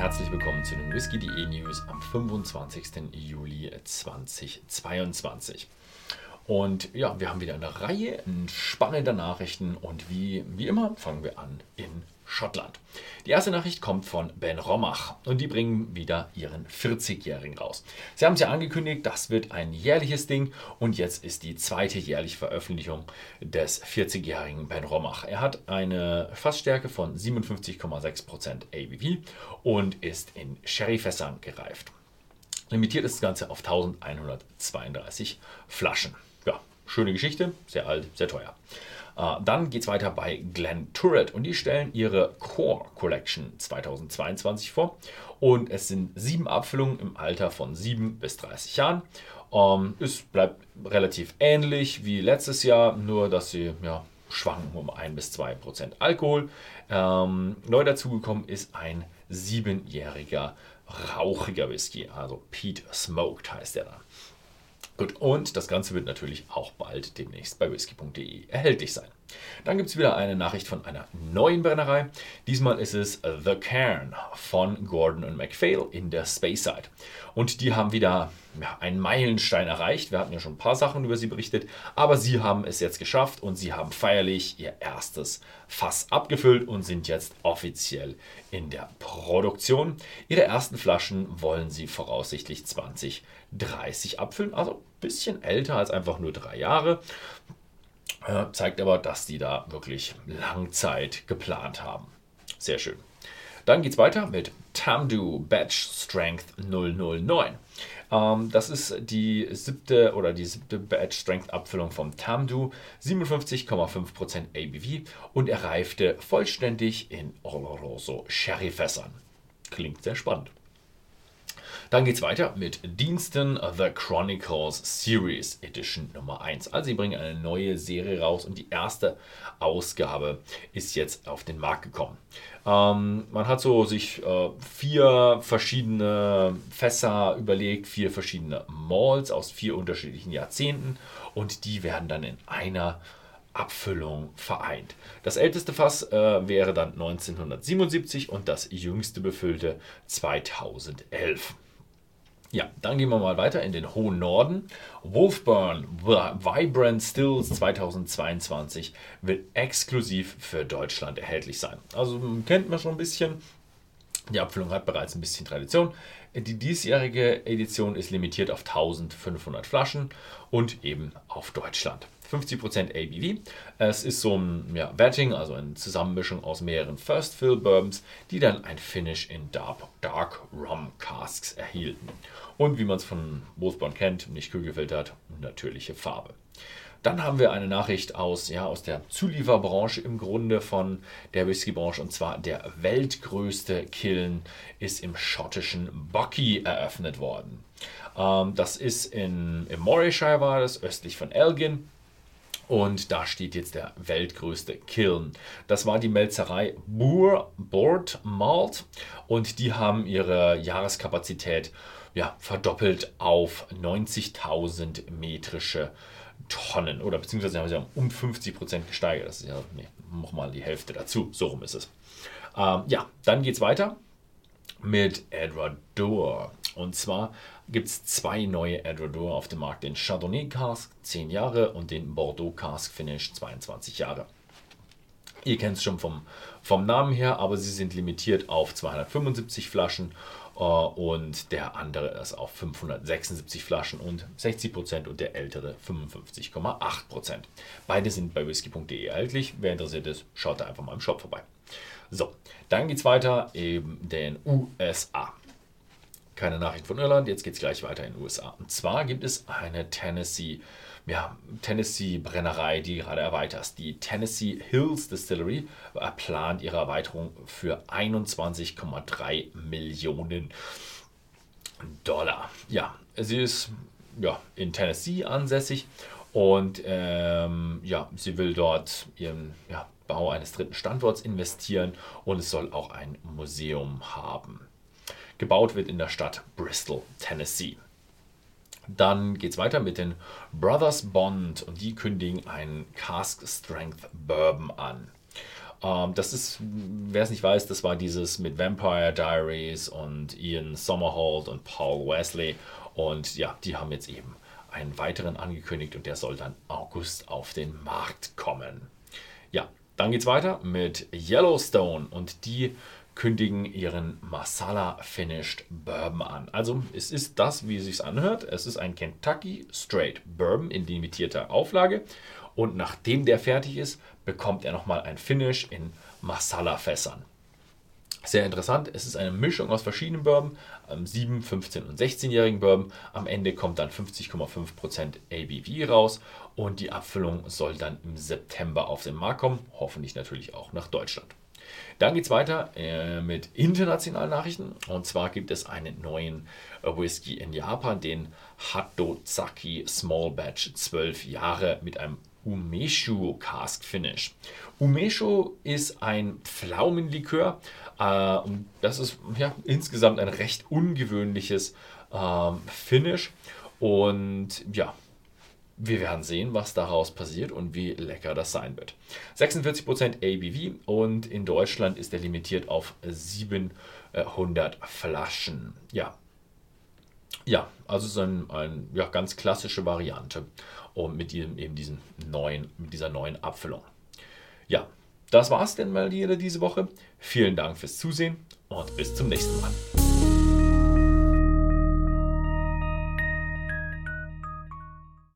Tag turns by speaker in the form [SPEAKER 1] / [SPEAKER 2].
[SPEAKER 1] herzlich willkommen zu den Whisky.de News am 25. Juli 2022. Und ja, wir haben wieder eine Reihe spannender Nachrichten und wie, wie immer fangen wir an in Schottland. Die erste Nachricht kommt von Ben Romach und die bringen wieder ihren 40-Jährigen raus. Sie haben es ja angekündigt, das wird ein jährliches Ding und jetzt ist die zweite jährliche Veröffentlichung des 40-jährigen Ben Romach. Er hat eine Fassstärke von 57,6% ABV und ist in Sherryfässern gereift. Limitiert ist das Ganze auf 1132 Flaschen. Schöne Geschichte, sehr alt, sehr teuer. Äh, dann geht es weiter bei Glen Turret und die stellen ihre Core Collection 2022 vor. Und es sind sieben Abfüllungen im Alter von 7 bis 30 Jahren. Ähm, es bleibt relativ ähnlich wie letztes Jahr, nur dass sie ja, schwanken um 1 bis 2 Prozent Alkohol. Ähm, neu dazugekommen ist ein siebenjähriger rauchiger Whisky, also Pete Smoked heißt der dann. Gut, und das Ganze wird natürlich auch bald demnächst bei whisky.de erhältlich sein. Dann gibt es wieder eine Nachricht von einer neuen Brennerei. Diesmal ist es The Cairn von Gordon und MacPhail in der Speyside. Und die haben wieder ja, einen Meilenstein erreicht. Wir hatten ja schon ein paar Sachen über sie berichtet, aber sie haben es jetzt geschafft und sie haben feierlich ihr erstes Fass abgefüllt und sind jetzt offiziell in der Produktion. Ihre ersten Flaschen wollen sie voraussichtlich 2030 abfüllen, also ein bisschen älter als einfach nur drei Jahre. Äh, zeigt aber, dass die da wirklich Langzeit geplant haben. Sehr schön. Dann geht es weiter mit Tamdu Batch Strength 009. Ähm, das ist die siebte oder die siebte Batch Strength Abfüllung vom Tamdu, 57,5% ABV und er reifte vollständig in Oloroso Sherryfässern. Klingt sehr spannend. Dann geht es weiter mit Diensten The Chronicles Series Edition Nummer 1. Also sie bringen eine neue Serie raus und die erste Ausgabe ist jetzt auf den Markt gekommen. Ähm, man hat so sich äh, vier verschiedene Fässer überlegt, vier verschiedene Malls aus vier unterschiedlichen Jahrzehnten und die werden dann in einer Abfüllung vereint. Das älteste Fass äh, wäre dann 1977 und das jüngste befüllte 2011. Ja, dann gehen wir mal weiter in den hohen Norden. Wolfburn Vibrant Stills 2022 wird exklusiv für Deutschland erhältlich sein. Also kennt man schon ein bisschen. Die Abfüllung hat bereits ein bisschen Tradition. Die diesjährige Edition ist limitiert auf 1500 Flaschen und eben auf Deutschland. 50% ABV. Es ist so ein ja, Batting, also eine Zusammenmischung aus mehreren First Fill Bourbons, die dann ein Finish in Dark, Dark Rum Casks erhielten. Und wie man es von Wolfborn kennt, nicht kühl gefiltert, natürliche Farbe. Dann haben wir eine Nachricht aus, ja, aus der Zulieferbranche im Grunde von der Whiskybranche und zwar der weltgrößte Kiln ist im schottischen Bucky eröffnet worden. Ähm, das ist in, in Morayshire war das, östlich von Elgin. Und da steht jetzt der weltgrößte Kiln. Das war die Melzerei Boor Board Malt und die haben ihre Jahreskapazität ja, verdoppelt auf 90.000 metrische Tonnen oder beziehungsweise haben sie um 50 Prozent gesteigert. Das ist ja nee, nochmal die Hälfte dazu. So rum ist es. Ähm, ja, dann geht es weiter mit Edward Door. Und zwar gibt es zwei neue Edredor auf dem Markt: den Chardonnay Cask 10 Jahre und den Bordeaux Cask Finish 22 Jahre. Ihr kennt es schon vom, vom Namen her, aber sie sind limitiert auf 275 Flaschen und der andere ist auf 576 Flaschen und 60% und der ältere 55,8%. Beide sind bei whisky.de erhältlich. Wer interessiert ist, schaut da einfach mal im Shop vorbei. So, dann geht es weiter in den USA keine Nachricht von Irland. Jetzt geht es gleich weiter in den USA. Und zwar gibt es eine Tennessee, ja, Tennessee Brennerei, die gerade erweitert. Die Tennessee Hills Distillery plant ihre Erweiterung für 21,3 Millionen Dollar. Ja, sie ist ja, in Tennessee ansässig und ähm, ja, sie will dort ihren ja, Bau eines dritten Standorts investieren und es soll auch ein Museum haben. Gebaut wird in der Stadt Bristol, Tennessee. Dann geht es weiter mit den Brothers Bond und die kündigen einen Cask Strength Bourbon an. Ähm, das ist, wer es nicht weiß, das war dieses mit Vampire Diaries und Ian Somerhalder und Paul Wesley. Und ja, die haben jetzt eben einen weiteren angekündigt und der soll dann August auf den Markt kommen. Ja, dann geht es weiter mit Yellowstone und die kündigen ihren Masala Finished Bourbon an. Also es ist das, wie es sich anhört. Es ist ein Kentucky Straight Bourbon in limitierter Auflage und nachdem der fertig ist, bekommt er nochmal ein Finish in Masala-Fässern. Sehr interessant, es ist eine Mischung aus verschiedenen Bourbon, 7, 15 und 16-jährigen Bourbon. Am Ende kommt dann 50,5% ABV raus und die Abfüllung soll dann im September auf den Markt kommen, hoffentlich natürlich auch nach Deutschland. Dann geht es weiter äh, mit internationalen Nachrichten. Und zwar gibt es einen neuen Whisky in Japan, den Hatozaki Small Batch 12 Jahre mit einem Umeshu Cask Finish. Umeshu ist ein Pflaumenlikör. Äh, das ist ja, insgesamt ein recht ungewöhnliches äh, Finish. Und ja, wir werden sehen, was daraus passiert und wie lecker das sein wird. 46% ABV und in Deutschland ist er limitiert auf 700 Flaschen. Ja, ja also es ist eine ein, ja, ganz klassische Variante und mit diesem, eben diesen neuen, mit dieser neuen Abfüllung. Ja, das war es denn mal wieder diese Woche. Vielen Dank fürs Zusehen und bis zum nächsten Mal.